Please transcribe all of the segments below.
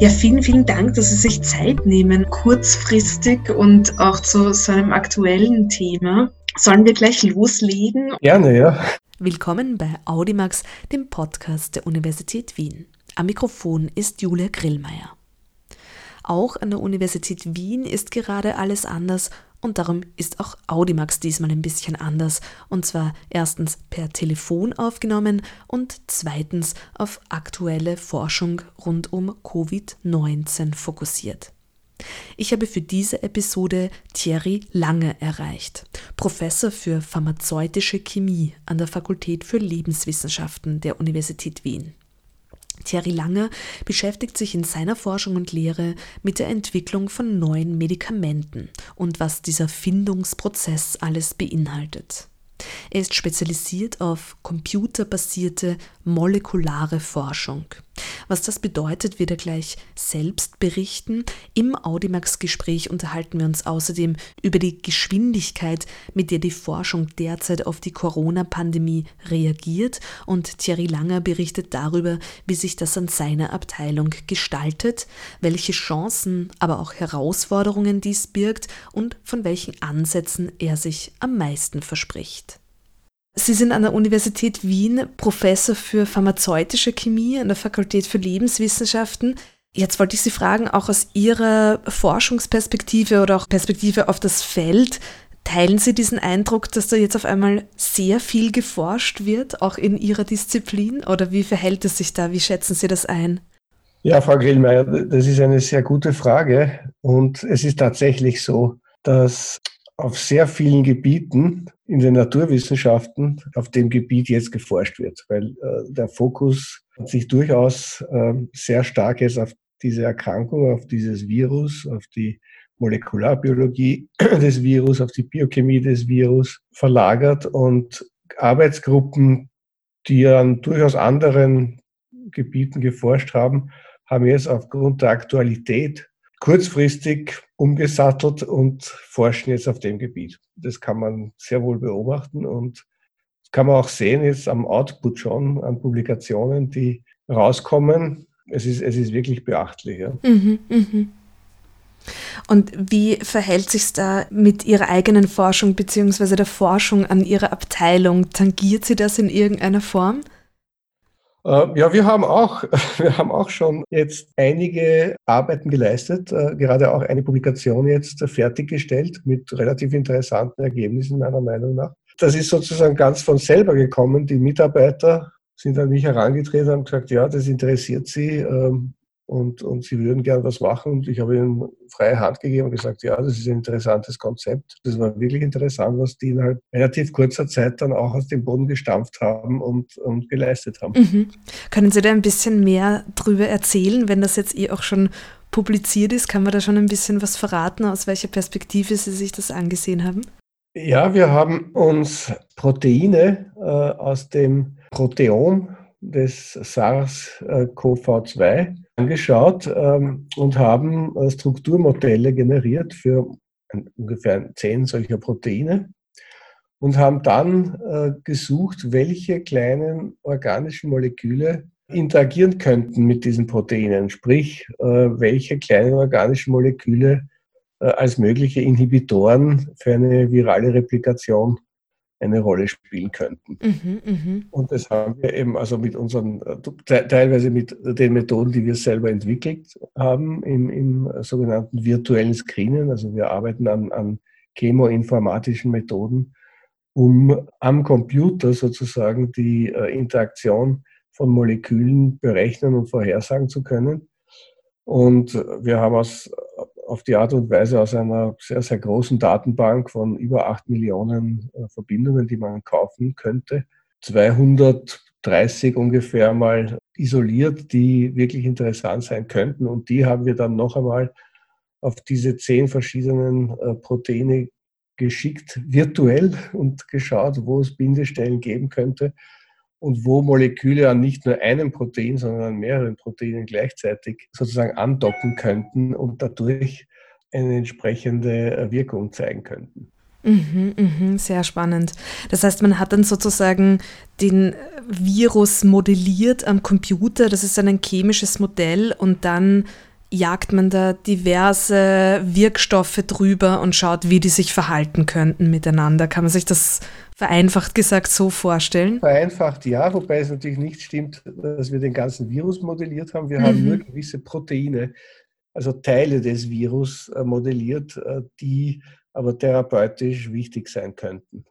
Ja, vielen, vielen Dank, dass Sie sich Zeit nehmen, kurzfristig und auch zu so einem aktuellen Thema. Sollen wir gleich loslegen? Gerne, ja. Willkommen bei Audimax, dem Podcast der Universität Wien. Am Mikrofon ist Julia Grillmeier. Auch an der Universität Wien ist gerade alles anders und darum ist auch Audimax diesmal ein bisschen anders. Und zwar erstens per Telefon aufgenommen und zweitens auf aktuelle Forschung rund um Covid-19 fokussiert. Ich habe für diese Episode Thierry Lange erreicht, Professor für pharmazeutische Chemie an der Fakultät für Lebenswissenschaften der Universität Wien. Thierry Lange beschäftigt sich in seiner Forschung und Lehre mit der Entwicklung von neuen Medikamenten und was dieser Findungsprozess alles beinhaltet. Er ist spezialisiert auf computerbasierte molekulare Forschung. Was das bedeutet, wird er gleich selbst berichten. Im Audimax-Gespräch unterhalten wir uns außerdem über die Geschwindigkeit, mit der die Forschung derzeit auf die Corona-Pandemie reagiert und Thierry Langer berichtet darüber, wie sich das an seiner Abteilung gestaltet, welche Chancen, aber auch Herausforderungen dies birgt und von welchen Ansätzen er sich am meisten verspricht. Sie sind an der Universität Wien Professor für pharmazeutische Chemie an der Fakultät für Lebenswissenschaften. Jetzt wollte ich Sie fragen, auch aus Ihrer Forschungsperspektive oder auch Perspektive auf das Feld, teilen Sie diesen Eindruck, dass da jetzt auf einmal sehr viel geforscht wird, auch in Ihrer Disziplin? Oder wie verhält es sich da? Wie schätzen Sie das ein? Ja, Frau Grillmeier, das ist eine sehr gute Frage. Und es ist tatsächlich so, dass auf sehr vielen Gebieten in den Naturwissenschaften auf dem Gebiet jetzt geforscht wird, weil äh, der Fokus hat sich durchaus äh, sehr stark jetzt auf diese Erkrankung, auf dieses Virus, auf die Molekularbiologie des Virus, auf die Biochemie des Virus verlagert und Arbeitsgruppen, die an durchaus anderen Gebieten geforscht haben, haben jetzt aufgrund der Aktualität kurzfristig umgesattelt und forschen jetzt auf dem Gebiet. Das kann man sehr wohl beobachten und kann man auch sehen jetzt am Output schon, an Publikationen, die rauskommen. Es ist, es ist wirklich beachtlich. Ja. Mhm, mhm. Und wie verhält sich da mit Ihrer eigenen Forschung bzw. der Forschung an Ihrer Abteilung? Tangiert sie das in irgendeiner Form? Äh, ja, wir haben auch, wir haben auch schon jetzt einige Arbeiten geleistet, äh, gerade auch eine Publikation jetzt fertiggestellt mit relativ interessanten Ergebnissen meiner Meinung nach. Das ist sozusagen ganz von selber gekommen. Die Mitarbeiter sind an mich herangetreten und gesagt, ja, das interessiert sie. Und, und sie würden gern was machen. Und ich habe ihnen freie Hand gegeben und gesagt, ja, das ist ein interessantes Konzept. Das war wirklich interessant, was die innerhalb relativ kurzer Zeit dann auch aus dem Boden gestampft haben und, und geleistet haben. Mhm. Können Sie da ein bisschen mehr drüber erzählen, wenn das jetzt eh auch schon publiziert ist? Kann man da schon ein bisschen was verraten, aus welcher Perspektive Sie sich das angesehen haben? Ja, wir haben uns Proteine äh, aus dem Proteom des SARS-CoV-2 angeschaut ähm, und haben äh, Strukturmodelle generiert für ungefähr zehn solcher Proteine und haben dann äh, gesucht, welche kleinen organischen Moleküle interagieren könnten mit diesen Proteinen, sprich, äh, welche kleinen organischen Moleküle äh, als mögliche Inhibitoren für eine virale Replikation eine Rolle spielen könnten. Mhm, mh. Und das haben wir eben also mit unseren, teilweise mit den Methoden, die wir selber entwickelt haben, im, im sogenannten virtuellen Screenen. Also wir arbeiten an, an chemoinformatischen Methoden, um am Computer sozusagen die äh, Interaktion von Molekülen berechnen und vorhersagen zu können. Und wir haben aus auf die Art und Weise aus einer sehr, sehr großen Datenbank von über 8 Millionen äh, Verbindungen, die man kaufen könnte, 230 ungefähr mal isoliert, die wirklich interessant sein könnten. Und die haben wir dann noch einmal auf diese zehn verschiedenen äh, Proteine geschickt, virtuell und geschaut, wo es Bindestellen geben könnte und wo Moleküle an nicht nur einem Protein, sondern an mehreren Proteinen gleichzeitig sozusagen andocken könnten und dadurch eine entsprechende Wirkung zeigen könnten. Mhm, mhm, sehr spannend. Das heißt, man hat dann sozusagen den Virus modelliert am Computer. Das ist dann ein chemisches Modell und dann jagt man da diverse Wirkstoffe drüber und schaut, wie die sich verhalten könnten miteinander. Kann man sich das vereinfacht gesagt so vorstellen? Vereinfacht ja, wobei es natürlich nicht stimmt, dass wir den ganzen Virus modelliert haben. Wir mhm. haben nur gewisse Proteine, also Teile des Virus äh, modelliert, äh, die aber therapeutisch wichtig sein könnten.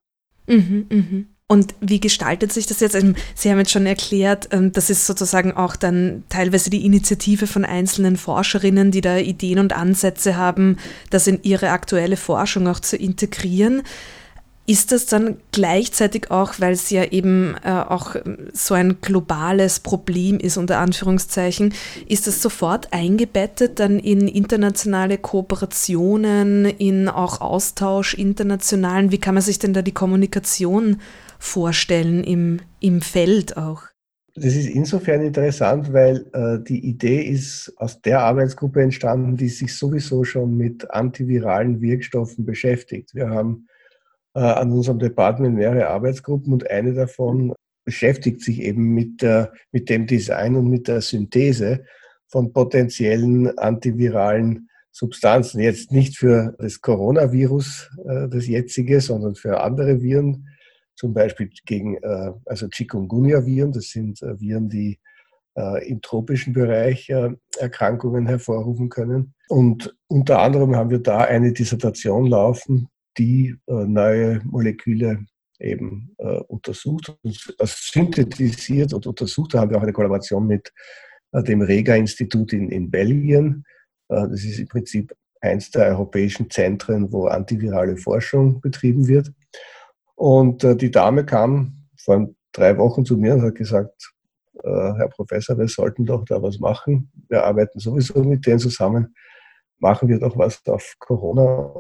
Mhm, mh. Und wie gestaltet sich das jetzt? Also, Sie haben jetzt schon erklärt, ähm, das ist sozusagen auch dann teilweise die Initiative von einzelnen Forscherinnen, die da Ideen und Ansätze haben, das in ihre aktuelle Forschung auch zu integrieren. Ist das dann gleichzeitig auch, weil es ja eben äh, auch so ein globales Problem ist, unter Anführungszeichen, ist das sofort eingebettet dann in internationale Kooperationen, in auch Austausch internationalen? Wie kann man sich denn da die Kommunikation vorstellen im, im Feld auch? Das ist insofern interessant, weil äh, die Idee ist aus der Arbeitsgruppe entstanden, die sich sowieso schon mit antiviralen Wirkstoffen beschäftigt. Wir haben äh, an unserem Department mehrere Arbeitsgruppen und eine davon beschäftigt sich eben mit, der, mit dem Design und mit der Synthese von potenziellen antiviralen Substanzen. Jetzt nicht für das Coronavirus, äh, das jetzige, sondern für andere Viren zum Beispiel gegen äh, also Chikungunya-Viren. Das sind äh, Viren, die äh, im tropischen Bereich Erkrankungen hervorrufen können. Und unter anderem haben wir da eine Dissertation laufen, die neue Moleküle eben untersucht und synthetisiert und untersucht. Da haben wir auch eine Kollaboration mit dem Rega-Institut in, in Belgien. Das ist im Prinzip eins der europäischen Zentren, wo antivirale Forschung betrieben wird. Und äh, die Dame kam vor drei Wochen zu mir und hat gesagt, äh, Herr Professor, wir sollten doch da was machen. Wir arbeiten sowieso mit denen zusammen. Machen wir doch was auf Corona.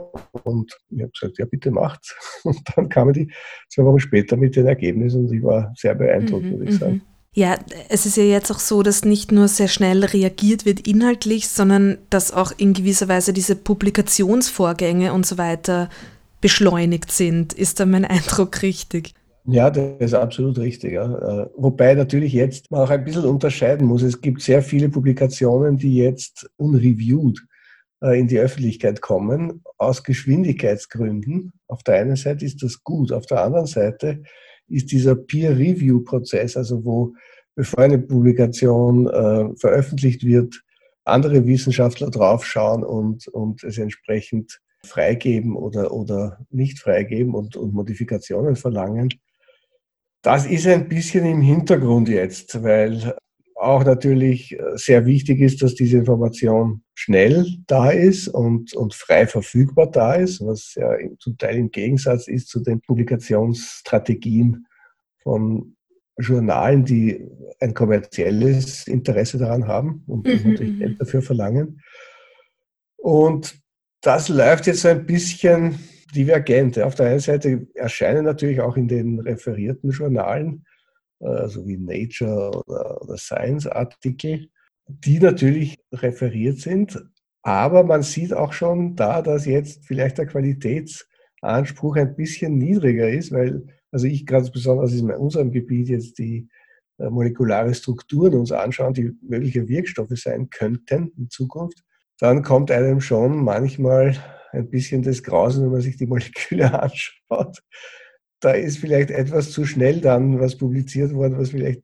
Und ich habe gesagt, ja, bitte macht. Und dann kamen die zwei Wochen später mit den Ergebnissen und ich war sehr beeindruckt, mhm, würde ich sagen. Mhm. Ja, es ist ja jetzt auch so, dass nicht nur sehr schnell reagiert wird inhaltlich, sondern dass auch in gewisser Weise diese Publikationsvorgänge und so weiter beschleunigt sind. Ist da mein Eindruck richtig? Ja, das ist absolut richtig. Ja. Äh, wobei natürlich jetzt man auch ein bisschen unterscheiden muss. Es gibt sehr viele Publikationen, die jetzt unreviewed äh, in die Öffentlichkeit kommen, aus Geschwindigkeitsgründen. Auf der einen Seite ist das gut, auf der anderen Seite ist dieser Peer-Review-Prozess, also wo bevor eine Publikation äh, veröffentlicht wird, andere Wissenschaftler draufschauen und, und es entsprechend freigeben oder, oder nicht freigeben und, und Modifikationen verlangen. Das ist ein bisschen im Hintergrund jetzt, weil auch natürlich sehr wichtig ist, dass diese Information schnell da ist und, und frei verfügbar da ist, was ja zum Teil im Gegensatz ist zu den Publikationsstrategien von Journalen, die ein kommerzielles Interesse daran haben und mhm. natürlich mhm. Geld dafür verlangen. Und das läuft jetzt ein bisschen divergent. Auf der einen Seite erscheinen natürlich auch in den referierten Journalen, also wie Nature oder, oder Science Artikel, die natürlich referiert sind. Aber man sieht auch schon da, dass jetzt vielleicht der Qualitätsanspruch ein bisschen niedriger ist, weil, also ich ganz besonders in unserem Gebiet jetzt die äh, molekulare Strukturen uns anschauen, die mögliche Wirkstoffe sein könnten in Zukunft dann kommt einem schon manchmal ein bisschen das Grausen, wenn man sich die Moleküle anschaut. Da ist vielleicht etwas zu schnell dann was publiziert worden, was vielleicht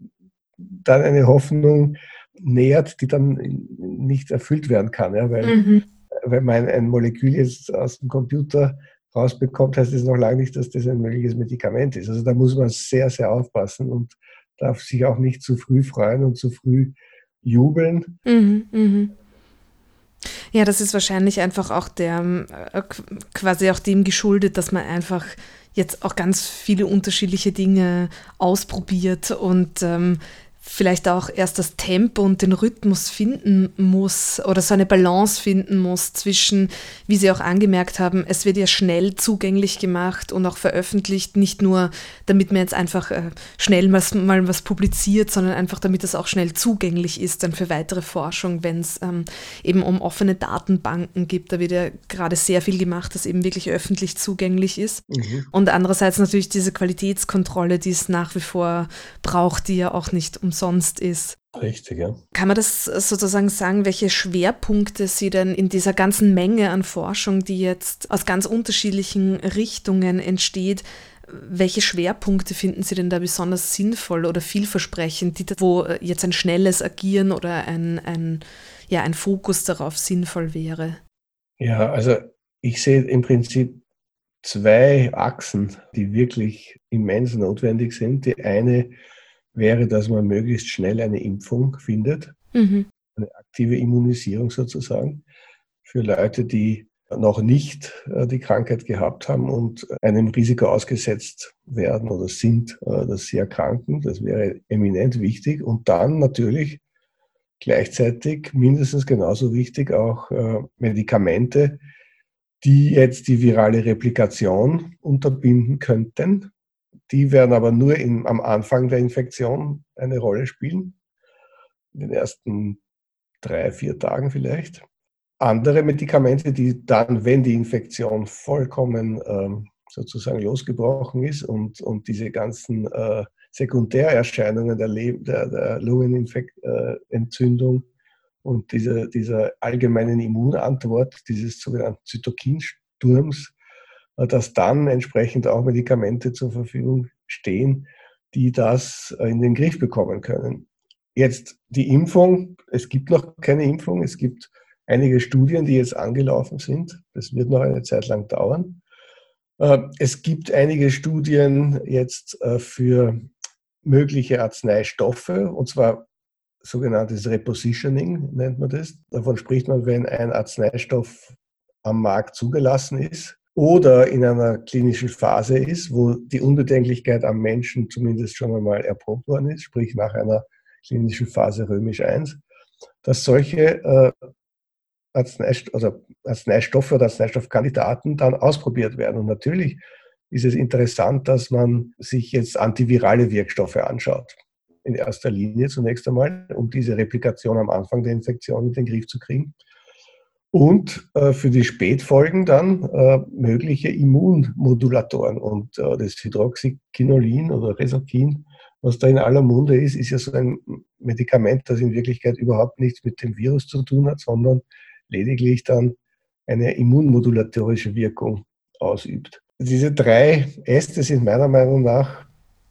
dann eine Hoffnung nähert, die dann nicht erfüllt werden kann. Ja? Weil mhm. wenn man ein Molekül jetzt aus dem Computer rausbekommt, heißt das noch lange nicht, dass das ein mögliches Medikament ist. Also da muss man sehr, sehr aufpassen und darf sich auch nicht zu früh freuen und zu früh jubeln. Mhm, mh. Ja, das ist wahrscheinlich einfach auch der, äh, quasi auch dem geschuldet, dass man einfach jetzt auch ganz viele unterschiedliche Dinge ausprobiert und ähm, vielleicht auch erst das Tempo und den Rhythmus finden muss oder so eine Balance finden muss zwischen, wie Sie auch angemerkt haben, es wird ja schnell zugänglich gemacht und auch veröffentlicht, nicht nur damit man jetzt einfach äh, schnell mal, mal, was publiziert, sondern einfach damit es auch schnell zugänglich ist dann für weitere Forschung, wenn es ähm, eben um offene Datenbanken gibt. Da wird ja gerade sehr viel gemacht, das eben wirklich öffentlich zugänglich ist. Mhm. Und andererseits natürlich diese Qualitätskontrolle, die es nach wie vor braucht, die ja auch nicht um umsonst ist. Richtig, ja. Kann man das sozusagen sagen, welche Schwerpunkte Sie denn in dieser ganzen Menge an Forschung, die jetzt aus ganz unterschiedlichen Richtungen entsteht, welche Schwerpunkte finden Sie denn da besonders sinnvoll oder vielversprechend, die, wo jetzt ein schnelles Agieren oder ein, ein, ja, ein Fokus darauf sinnvoll wäre? Ja, also ich sehe im Prinzip zwei Achsen, die wirklich immens notwendig sind. Die eine wäre, dass man möglichst schnell eine Impfung findet, mhm. eine aktive Immunisierung sozusagen für Leute, die noch nicht äh, die Krankheit gehabt haben und einem Risiko ausgesetzt werden oder sind, äh, dass sie erkranken. Das wäre eminent wichtig. Und dann natürlich gleichzeitig mindestens genauso wichtig auch äh, Medikamente, die jetzt die virale Replikation unterbinden könnten. Die werden aber nur in, am Anfang der Infektion eine Rolle spielen, in den ersten drei, vier Tagen vielleicht. Andere Medikamente, die dann, wenn die Infektion vollkommen ähm, sozusagen losgebrochen ist und, und diese ganzen äh, Sekundärerscheinungen der, Le der, der Lungenentzündung äh, und diese, dieser allgemeinen Immunantwort, dieses sogenannten Zytokinsturms, dass dann entsprechend auch Medikamente zur Verfügung stehen, die das äh, in den Griff bekommen können. Jetzt die Impfung, es gibt noch keine Impfung, es gibt einige Studien, die jetzt angelaufen sind. Das wird noch eine Zeit lang dauern. Äh, es gibt einige Studien jetzt für mögliche Arzneistoffe, und zwar sogenanntes Repositioning nennt man das. Davon spricht man, wenn ein Arzneistoff am Markt zugelassen ist oder in einer klinischen Phase ist, wo die Unbedenklichkeit am Menschen zumindest schon einmal erprobt worden ist, sprich nach einer klinischen Phase römisch 1, dass solche äh, Arzneistoff, also Arzneistoffe oder Arzneistoffkandidaten dann ausprobiert werden. Und natürlich ist es interessant, dass man sich jetzt antivirale Wirkstoffe anschaut in erster Linie zunächst einmal, um diese Replikation am Anfang der Infektion in den Griff zu kriegen. Und äh, für die Spätfolgen dann äh, mögliche Immunmodulatoren. Und äh, das Hydroxyquinolin oder Resokin, was da in aller Munde ist, ist ja so ein Medikament, das in Wirklichkeit überhaupt nichts mit dem Virus zu tun hat, sondern lediglich dann eine immunmodulatorische Wirkung ausübt. Diese drei Äste sind meiner Meinung nach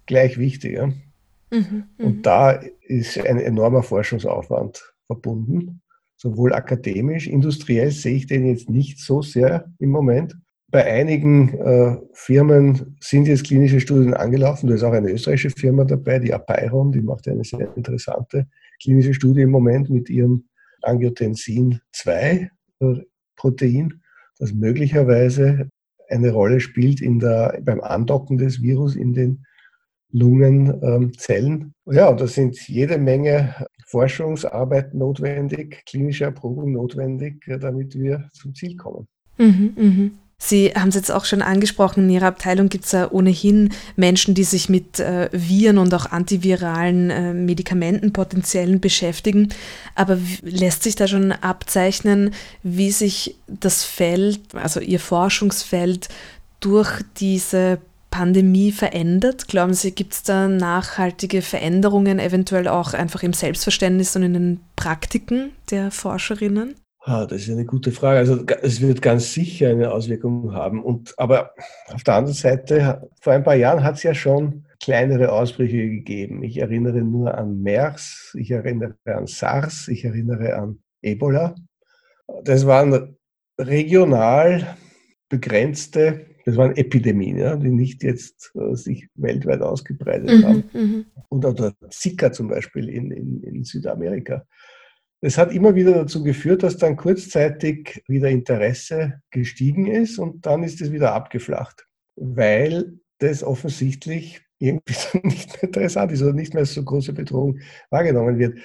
gleich wichtig. Ja? Mhm, und mhm. da ist ein enormer Forschungsaufwand verbunden, sowohl akademisch, industriell sehe ich den jetzt nicht so sehr im Moment. Bei einigen äh, Firmen sind jetzt klinische Studien angelaufen. Da ist auch eine österreichische Firma dabei, die Apeiron, die macht eine sehr interessante klinische Studie im Moment mit ihrem Angiotensin 2 äh, das möglicherweise eine Rolle spielt in der, beim Andocken des Virus in den Lungenzellen. Ja, und da sind jede Menge Forschungsarbeit notwendig, klinische Erprobung notwendig, damit wir zum Ziel kommen. Mhm, mh. Sie haben es jetzt auch schon angesprochen, in Ihrer Abteilung gibt es ja ohnehin Menschen, die sich mit äh, Viren und auch antiviralen äh, Medikamenten potenziellen beschäftigen. Aber lässt sich da schon abzeichnen, wie sich das Feld, also Ihr Forschungsfeld, durch diese Pandemie verändert? Glauben Sie, gibt es da nachhaltige Veränderungen, eventuell auch einfach im Selbstverständnis und in den Praktiken der Forscherinnen? Ah, das ist eine gute Frage. Also es wird ganz sicher eine Auswirkung haben. Und, aber auf der anderen Seite, vor ein paar Jahren hat es ja schon kleinere Ausbrüche gegeben. Ich erinnere nur an MERS, ich erinnere an SARS, ich erinnere an Ebola. Das waren regional begrenzte das waren Epidemien, ja, die nicht jetzt äh, sich weltweit ausgebreitet mhm, haben. Mhm. Und auch der Zika zum Beispiel in, in, in Südamerika. Das hat immer wieder dazu geführt, dass dann kurzzeitig wieder Interesse gestiegen ist und dann ist es wieder abgeflacht, weil das offensichtlich irgendwie nicht mehr interessant ist oder nicht mehr als so große Bedrohung wahrgenommen wird.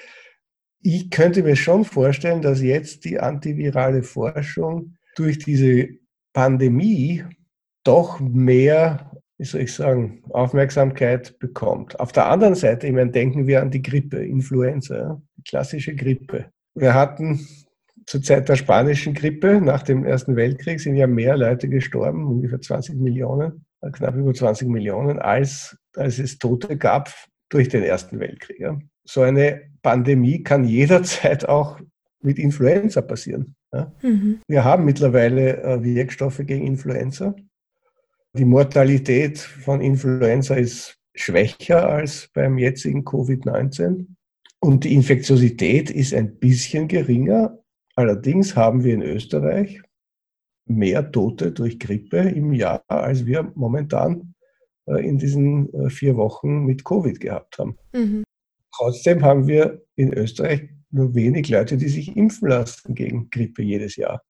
Ich könnte mir schon vorstellen, dass jetzt die antivirale Forschung durch diese Pandemie doch mehr, wie soll ich sagen, Aufmerksamkeit bekommt. Auf der anderen Seite, ich meine, denken wir an die Grippe, Influenza, die klassische Grippe. Wir hatten zur Zeit der spanischen Grippe nach dem Ersten Weltkrieg sind ja mehr Leute gestorben, ungefähr 20 Millionen, knapp über 20 Millionen, als, als es Tote gab durch den Ersten Weltkrieg. Ja. so eine Pandemie kann jederzeit auch mit Influenza passieren. Ja? Mhm. Wir haben mittlerweile äh, Wirkstoffe gegen Influenza. Die Mortalität von Influenza ist schwächer als beim jetzigen Covid-19 und die Infektiosität ist ein bisschen geringer. Allerdings haben wir in Österreich mehr Tote durch Grippe im Jahr, als wir momentan äh, in diesen äh, vier Wochen mit Covid gehabt haben. Mhm. Trotzdem haben wir in Österreich nur wenig Leute, die sich impfen lassen gegen Grippe jedes Jahr.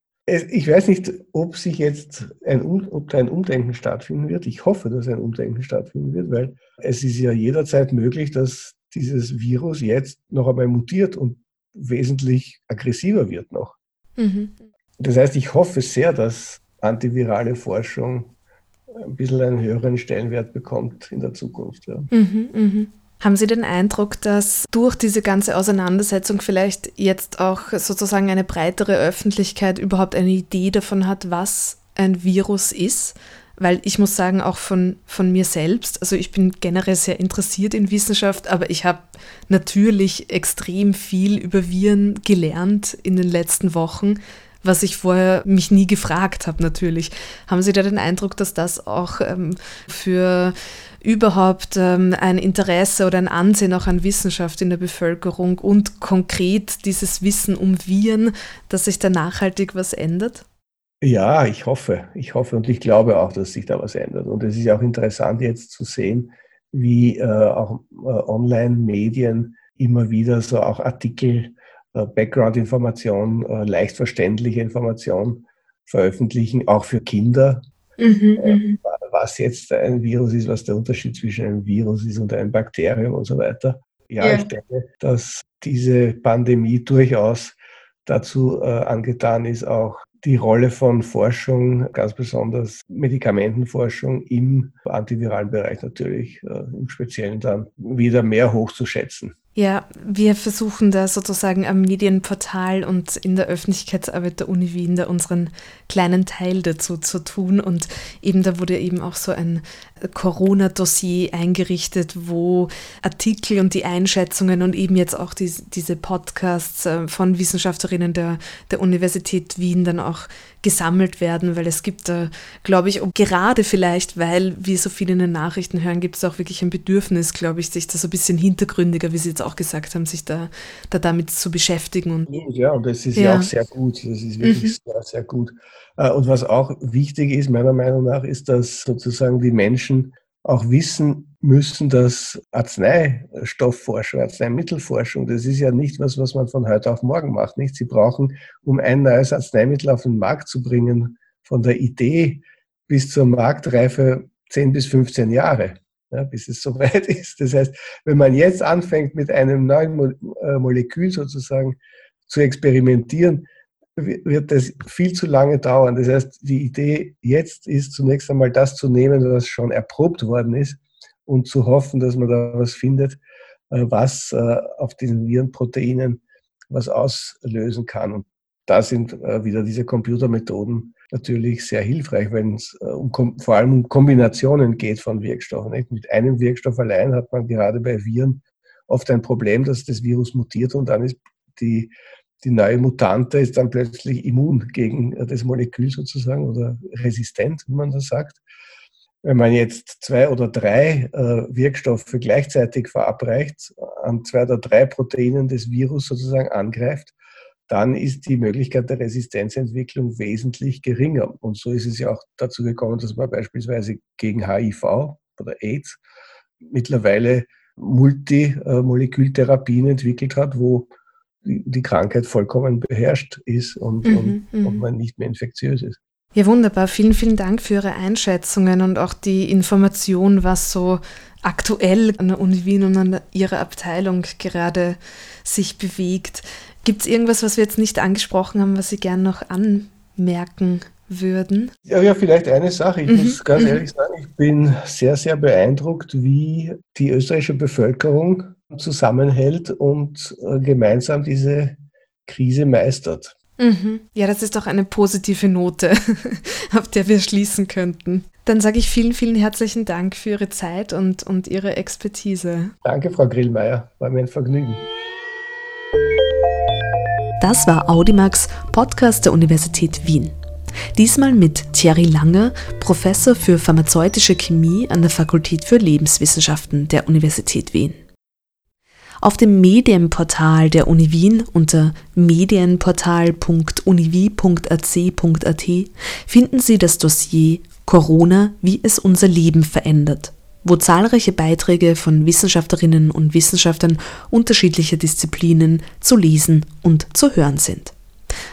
Ich weiß nicht, ob sich jetzt ein, ob da ein Umdenken stattfinden wird. Ich hoffe, dass ein Umdenken stattfinden wird, weil es ist ja jederzeit möglich, dass dieses Virus jetzt noch einmal mutiert und wesentlich aggressiver wird noch. Mhm. Das heißt, ich hoffe sehr, dass antivirale Forschung ein bisschen einen höheren Stellenwert bekommt in der Zukunft. Ja. Mhm, mh. Haben Sie den Eindruck, dass durch diese ganze Auseinandersetzung vielleicht jetzt auch sozusagen eine breitere Öffentlichkeit überhaupt eine Idee davon hat, was ein Virus ist? Weil ich muss sagen, auch von, von mir selbst, also ich bin generell sehr interessiert in Wissenschaft, aber ich habe natürlich extrem viel über Viren gelernt in den letzten Wochen was ich vorher mich nie gefragt habe natürlich. Haben Sie da den Eindruck, dass das auch ähm, für überhaupt ähm, ein Interesse oder ein Ansehen auch an Wissenschaft in der Bevölkerung und konkret dieses Wissen um Viren, dass sich da nachhaltig was ändert? Ja, ich hoffe. Ich hoffe und ich glaube auch, dass sich da was ändert. Und es ist auch interessant jetzt zu sehen, wie äh, auch äh, Online-Medien immer wieder so auch Artikel Background-Information, äh, leicht verständliche Information veröffentlichen, auch für Kinder. Mhm, äh, mhm. was jetzt ein Virus ist, was der Unterschied zwischen einem Virus ist und einem Bakterium und so weiter. Ja, ja. ich denke, dass diese Pandemie durchaus dazu äh, angetan ist, auch die Rolle von Forschung, ganz besonders Medikamentenforschung im antiviralen Bereich natürlich äh, im Speziellen dann wieder mehr hochzuschätzen. Ja, wir versuchen da sozusagen am Medienportal und in der Öffentlichkeitsarbeit der Uni Wien da unseren kleinen Teil dazu zu tun. Und eben da wurde eben auch so ein Corona-Dossier eingerichtet, wo Artikel und die Einschätzungen und eben jetzt auch die, diese Podcasts äh, von Wissenschaftlerinnen der, der Universität Wien dann auch gesammelt werden, weil es gibt da, glaube ich, gerade vielleicht, weil wir so viel in den Nachrichten hören, gibt es auch wirklich ein Bedürfnis, glaube ich, sich da so ein bisschen hintergründiger, wie Sie jetzt auch gesagt haben, sich da, da damit zu beschäftigen. Und, ja, und das ist ja, ja auch sehr gut. Das ist wirklich mhm. sehr, sehr gut. Äh, und was auch wichtig ist, meiner Meinung nach, ist, dass sozusagen die Menschen auch wissen müssen, dass Arzneistoffforschung, Arzneimittelforschung, das ist ja nicht was, was man von heute auf morgen macht. Nicht? Sie brauchen, um ein neues Arzneimittel auf den Markt zu bringen, von der Idee bis zur Marktreife 10 bis 15 Jahre, ja, bis es soweit ist. Das heißt, wenn man jetzt anfängt, mit einem neuen äh, Molekül sozusagen zu experimentieren, wird das viel zu lange dauern. Das heißt, die Idee jetzt ist zunächst einmal das zu nehmen, was schon erprobt worden ist und zu hoffen, dass man da was findet, äh, was äh, auf diesen Virenproteinen was auslösen kann. Und da sind äh, wieder diese Computermethoden natürlich sehr hilfreich, wenn es um, vor allem um Kombinationen geht von Wirkstoffen. Mit einem Wirkstoff allein hat man gerade bei Viren oft ein Problem, dass das Virus mutiert und dann ist die die neue Mutante ist dann plötzlich immun gegen das Molekül sozusagen oder resistent, wie man das sagt. Wenn man jetzt zwei oder drei äh, Wirkstoffe gleichzeitig verabreicht, an zwei oder drei Proteinen des Virus sozusagen angreift, dann ist die Möglichkeit der Resistenzentwicklung wesentlich geringer. Und so ist es ja auch dazu gekommen, dass man beispielsweise gegen HIV oder AIDS mittlerweile Multimolekültherapien entwickelt hat, wo die Krankheit vollkommen beherrscht ist und, mhm, und, und mhm. man nicht mehr infektiös ist. Ja, wunderbar. Vielen, vielen Dank für Ihre Einschätzungen und auch die Information, was so aktuell an der Uni Wien und an Ihrer Abteilung gerade sich bewegt. Gibt es irgendwas, was wir jetzt nicht angesprochen haben, was Sie gerne noch anmerken würden? Ja, ja, vielleicht eine Sache. Ich mhm. muss ganz mhm. ehrlich sagen, ich bin sehr, sehr beeindruckt, wie die österreichische Bevölkerung zusammenhält und äh, gemeinsam diese Krise meistert. Mhm. Ja, das ist doch eine positive Note, auf der wir schließen könnten. Dann sage ich vielen, vielen herzlichen Dank für Ihre Zeit und, und Ihre Expertise. Danke, Frau Grillmeier. War mir ein Vergnügen. Das war Audimax, Podcast der Universität Wien. Diesmal mit Thierry Lange, Professor für pharmazeutische Chemie an der Fakultät für Lebenswissenschaften der Universität Wien. Auf dem Medienportal der Uni Wien unter medienportal.univi.ac.at finden Sie das Dossier Corona, wie es unser Leben verändert, wo zahlreiche Beiträge von Wissenschaftlerinnen und Wissenschaftlern unterschiedlicher Disziplinen zu lesen und zu hören sind.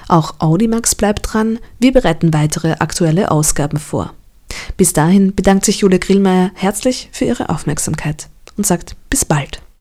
Auch Audimax bleibt dran, wir bereiten weitere aktuelle Ausgaben vor. Bis dahin bedankt sich Julia Grillmeier herzlich für Ihre Aufmerksamkeit und sagt bis bald.